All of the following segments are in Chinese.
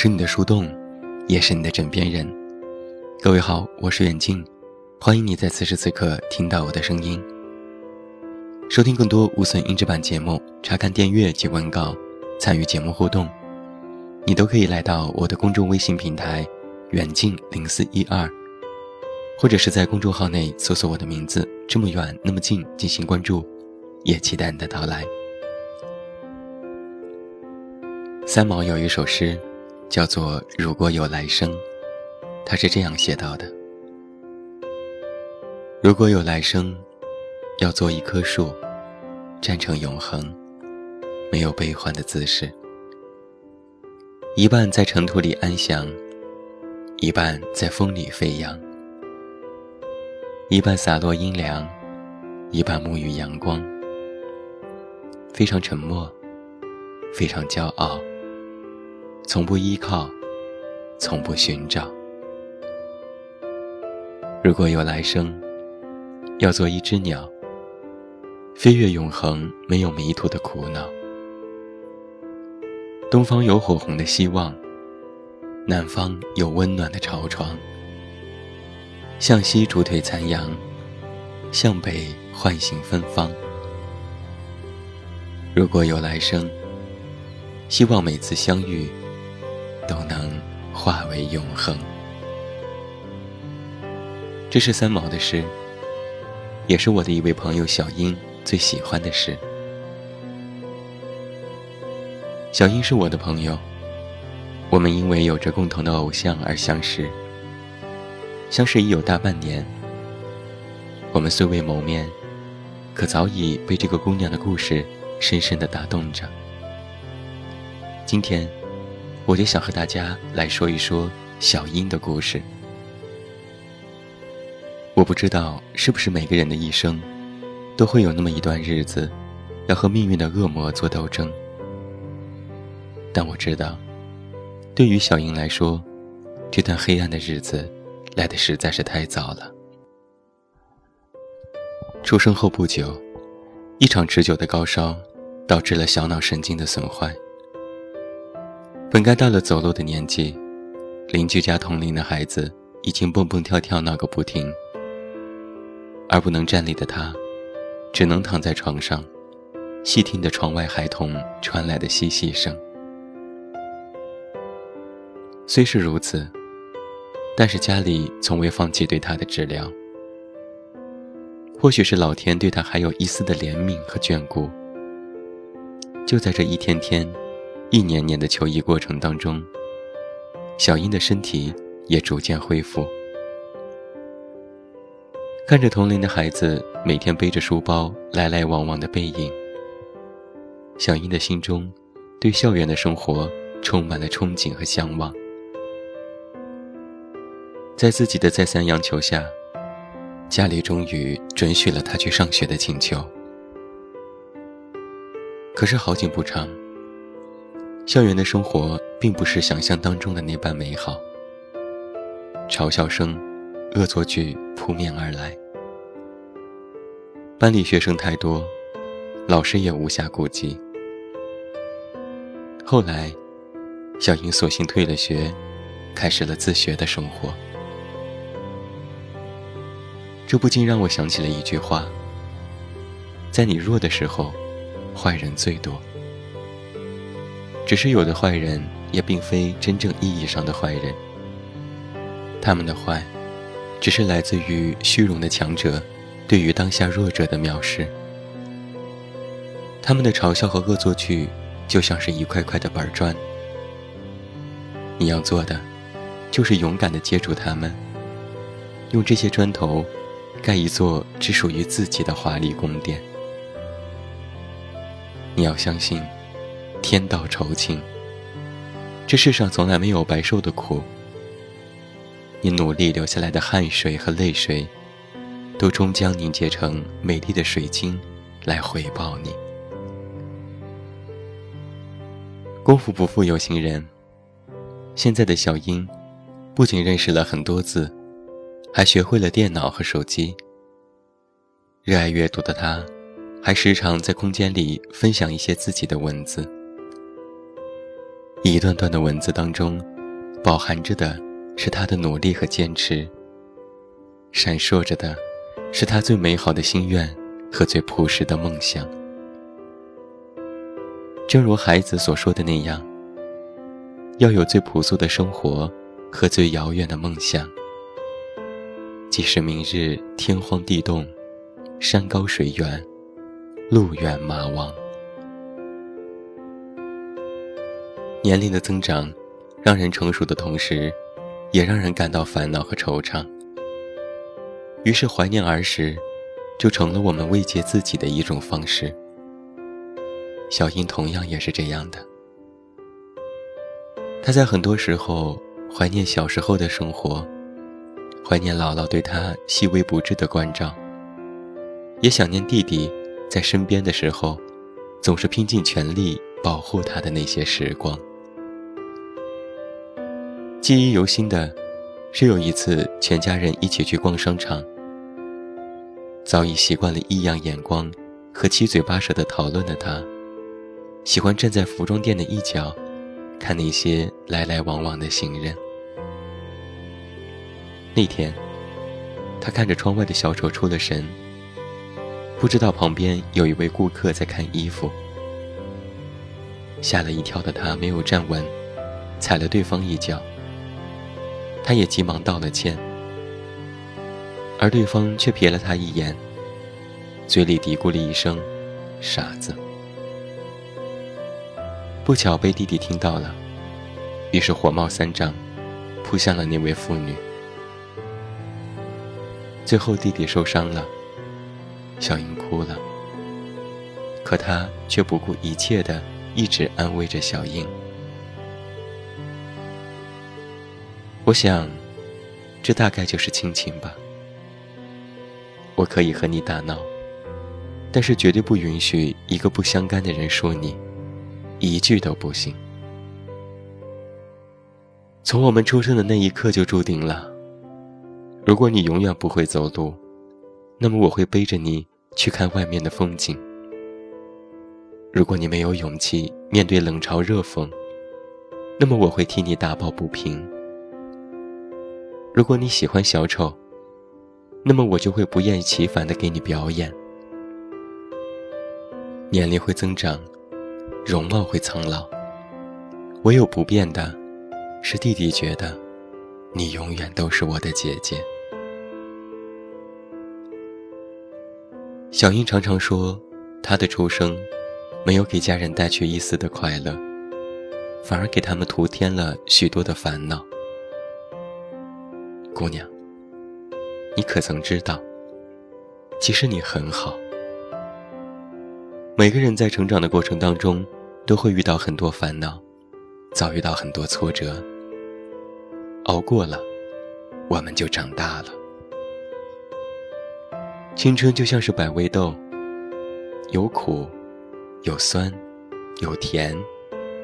是你的树洞，也是你的枕边人。各位好，我是远近，欢迎你在此时此刻听到我的声音。收听更多无损音质版节目，查看电阅及文稿，参与节目互动，你都可以来到我的公众微信平台“远近零四一二”，或者是在公众号内搜索我的名字“这么远那么近”进行关注，也期待你的到来。三毛有一首诗，叫做《如果有来生》，他是这样写到的：如果有来生，要做一棵树，站成永恒，没有悲欢的姿势，一半在尘土里安详，一半在风里飞扬，一半洒落阴凉，一半沐浴阳光，非常沉默，非常骄傲。从不依靠，从不寻找。如果有来生，要做一只鸟，飞越永恒没有迷途的苦恼。东方有火红的希望，南方有温暖的巢床。向西逐退残阳，向北唤醒芬芳。如果有来生，希望每次相遇。都能化为永恒。这是三毛的诗，也是我的一位朋友小英最喜欢的诗。小英是我的朋友，我们因为有着共同的偶像而相识。相识已有大半年，我们虽未谋面，可早已被这个姑娘的故事深深的打动着。今天。我就想和大家来说一说小英的故事。我不知道是不是每个人的一生，都会有那么一段日子，要和命运的恶魔做斗争。但我知道，对于小英来说，这段黑暗的日子来的实在是太早了。出生后不久，一场持久的高烧，导致了小脑神经的损坏。本该到了走路的年纪，邻居家同龄的孩子已经蹦蹦跳跳闹个不停，而不能站立的他，只能躺在床上，细听着窗外孩童传来的嬉戏声。虽是如此，但是家里从未放弃对他的治疗。或许是老天对他还有一丝的怜悯和眷顾，就在这一天天。一年年的求医过程当中，小英的身体也逐渐恢复。看着同龄的孩子每天背着书包来来往往的背影，小英的心中对校园的生活充满了憧憬和向往。在自己的再三央求下，家里终于准许了他去上学的请求。可是好景不长。校园的生活并不是想象当中的那般美好，嘲笑声、恶作剧扑面而来。班里学生太多，老师也无暇顾及。后来，小英索性退了学，开始了自学的生活。这不禁让我想起了一句话：在你弱的时候，坏人最多。只是有的坏人也并非真正意义上的坏人，他们的坏，只是来自于虚荣的强者对于当下弱者的藐视。他们的嘲笑和恶作剧，就像是一块块的板砖。你要做的，就是勇敢地接住他们，用这些砖头，盖一座只属于自己的华丽宫殿。你要相信。天道酬勤，这世上从来没有白受的苦。你努力流下来的汗水和泪水，都终将凝结成美丽的水晶，来回报你。功夫不负有心人，现在的小英，不仅认识了很多字，还学会了电脑和手机。热爱阅读的他，还时常在空间里分享一些自己的文字。一段段的文字当中，饱含着的是他的努力和坚持，闪烁着的是他最美好的心愿和最朴实的梦想。正如孩子所说的那样，要有最朴素的生活和最遥远的梦想。即使明日天荒地动，山高水远，路远马亡。年龄的增长，让人成熟的同时，也让人感到烦恼和惆怅。于是怀念儿时，就成了我们慰藉自己的一种方式。小英同样也是这样的，她在很多时候怀念小时候的生活。怀念姥姥对他细微不至的关照，也想念弟弟在身边的时候，总是拼尽全力保护他的那些时光。记忆犹新的，是有一次全家人一起去逛商场，早已习惯了异样眼光和七嘴八舌的讨论的他，喜欢站在服装店的一角，看那些来来往往的行人。那天，他看着窗外的小丑出了神，不知道旁边有一位顾客在看衣服。吓了一跳的他没有站稳，踩了对方一脚。他也急忙道了歉，而对方却瞥了他一眼，嘴里嘀咕了一声：“傻子。”不巧被弟弟听到了，于是火冒三丈，扑向了那位妇女。最后，弟弟受伤了，小英哭了，可他却不顾一切的一直安慰着小英。我想，这大概就是亲情吧。我可以和你打闹，但是绝对不允许一个不相干的人说你，一句都不行。从我们出生的那一刻就注定了。如果你永远不会走路，那么我会背着你去看外面的风景。如果你没有勇气面对冷嘲热讽，那么我会替你打抱不平。如果你喜欢小丑，那么我就会不厌其烦地给你表演。年龄会增长，容貌会苍老，唯有不变的，是弟弟觉得，你永远都是我的姐姐。小英常常说，她的出生没有给家人带去一丝的快乐，反而给他们徒添了许多的烦恼。姑娘，你可曾知道，其实你很好。每个人在成长的过程当中，都会遇到很多烦恼，遭遇到很多挫折，熬过了，我们就长大了。青春就像是百味豆，有苦，有酸，有甜，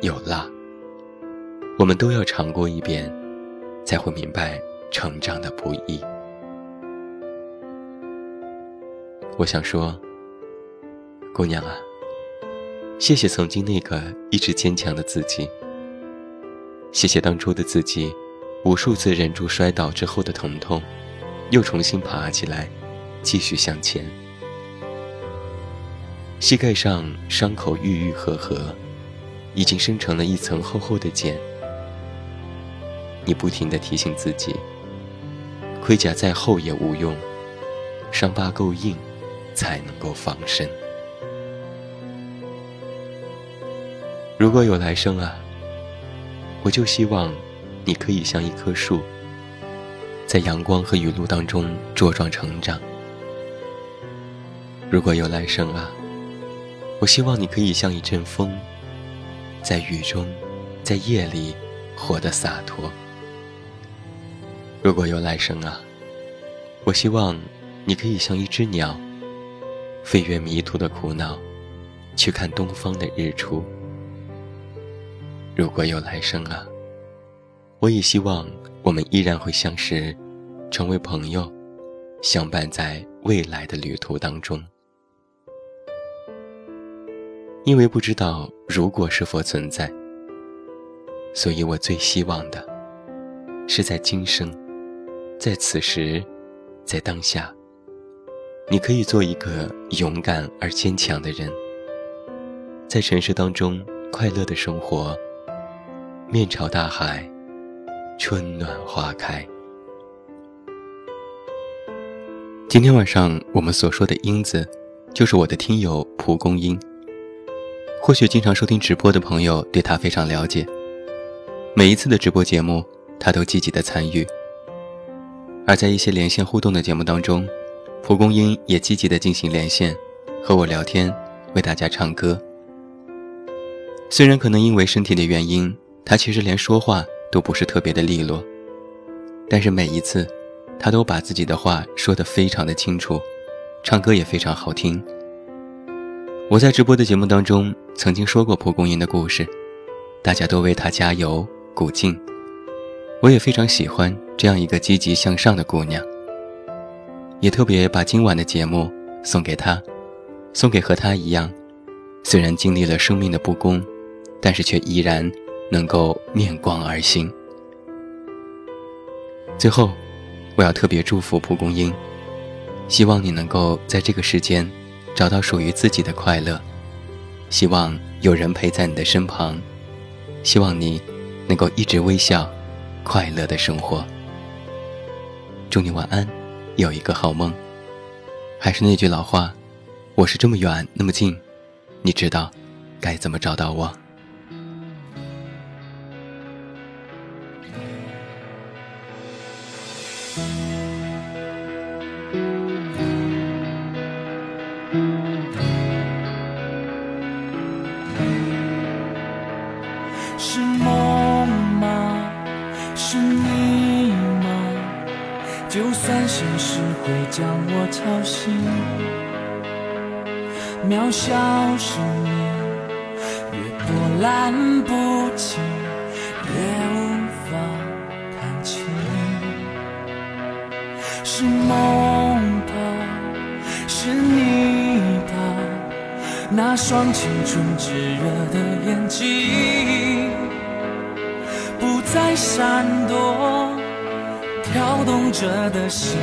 有辣。我们都要尝过一遍，才会明白成长的不易。我想说，姑娘啊，谢谢曾经那个一直坚强的自己，谢谢当初的自己，无数次忍住摔倒之后的疼痛，又重新爬起来。继续向前，膝盖上伤口愈愈合合，已经生成了一层厚厚的茧。你不停地提醒自己，盔甲再厚也无用，伤疤够硬，才能够防身。如果有来生啊，我就希望你可以像一棵树，在阳光和雨露当中茁壮成长。如果有来生啊，我希望你可以像一阵风，在雨中，在夜里活得洒脱。如果有来生啊，我希望你可以像一只鸟，飞越迷途的苦恼，去看东方的日出。如果有来生啊，我也希望我们依然会相识，成为朋友，相伴在未来的旅途当中。因为不知道如果是否存在，所以我最希望的，是在今生，在此时，在当下，你可以做一个勇敢而坚强的人，在尘世当中快乐的生活，面朝大海，春暖花开。今天晚上我们所说的英子，就是我的听友蒲公英。或许经常收听直播的朋友对他非常了解，每一次的直播节目，他都积极的参与。而在一些连线互动的节目当中，蒲公英也积极的进行连线，和我聊天，为大家唱歌。虽然可能因为身体的原因，他其实连说话都不是特别的利落，但是每一次，他都把自己的话说得非常的清楚，唱歌也非常好听。我在直播的节目当中曾经说过蒲公英的故事，大家都为她加油鼓劲。我也非常喜欢这样一个积极向上的姑娘，也特别把今晚的节目送给她，送给和她一样，虽然经历了生命的不公，但是却依然能够面光而行。最后，我要特别祝福蒲公英，希望你能够在这个时间。找到属于自己的快乐，希望有人陪在你的身旁，希望你能够一直微笑，快乐的生活。祝你晚安，有一个好梦。还是那句老话，我是这么远那么近，你知道该怎么找到我。将我吵醒渺小生命，越波澜不惊，越无法看清。是梦吧，是你吧，那双青春炙热的眼睛，不再闪躲，跳动着的心。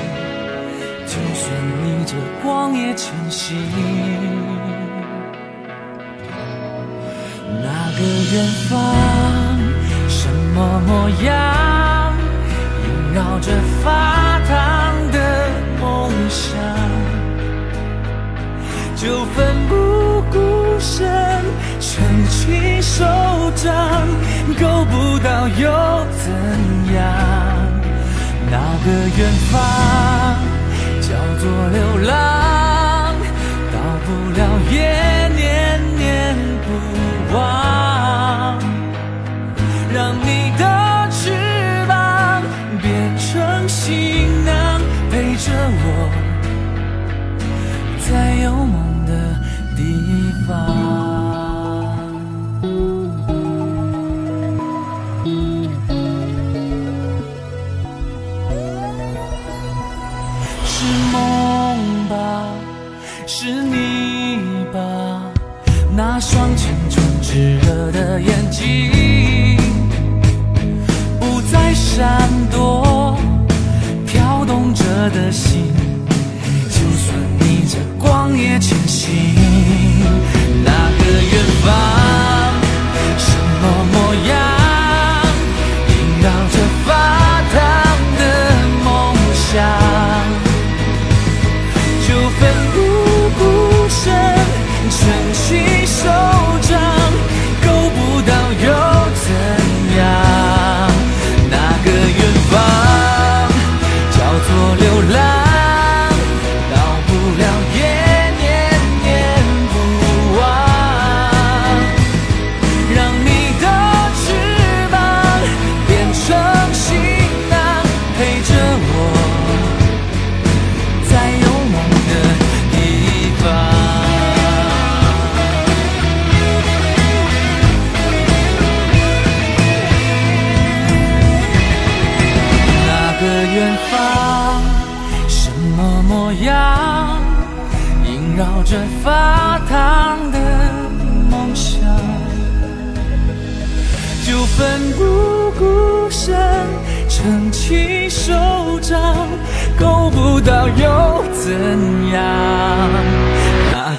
就算逆着光也前行，那个远方什么模样，萦绕着发烫的梦想，就奋不顾身撑起手掌，够不到又怎样？那个远方。叫做流浪，是你吧？那双青春炽热的眼睛不再闪躲跳动着的心。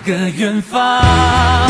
个远方。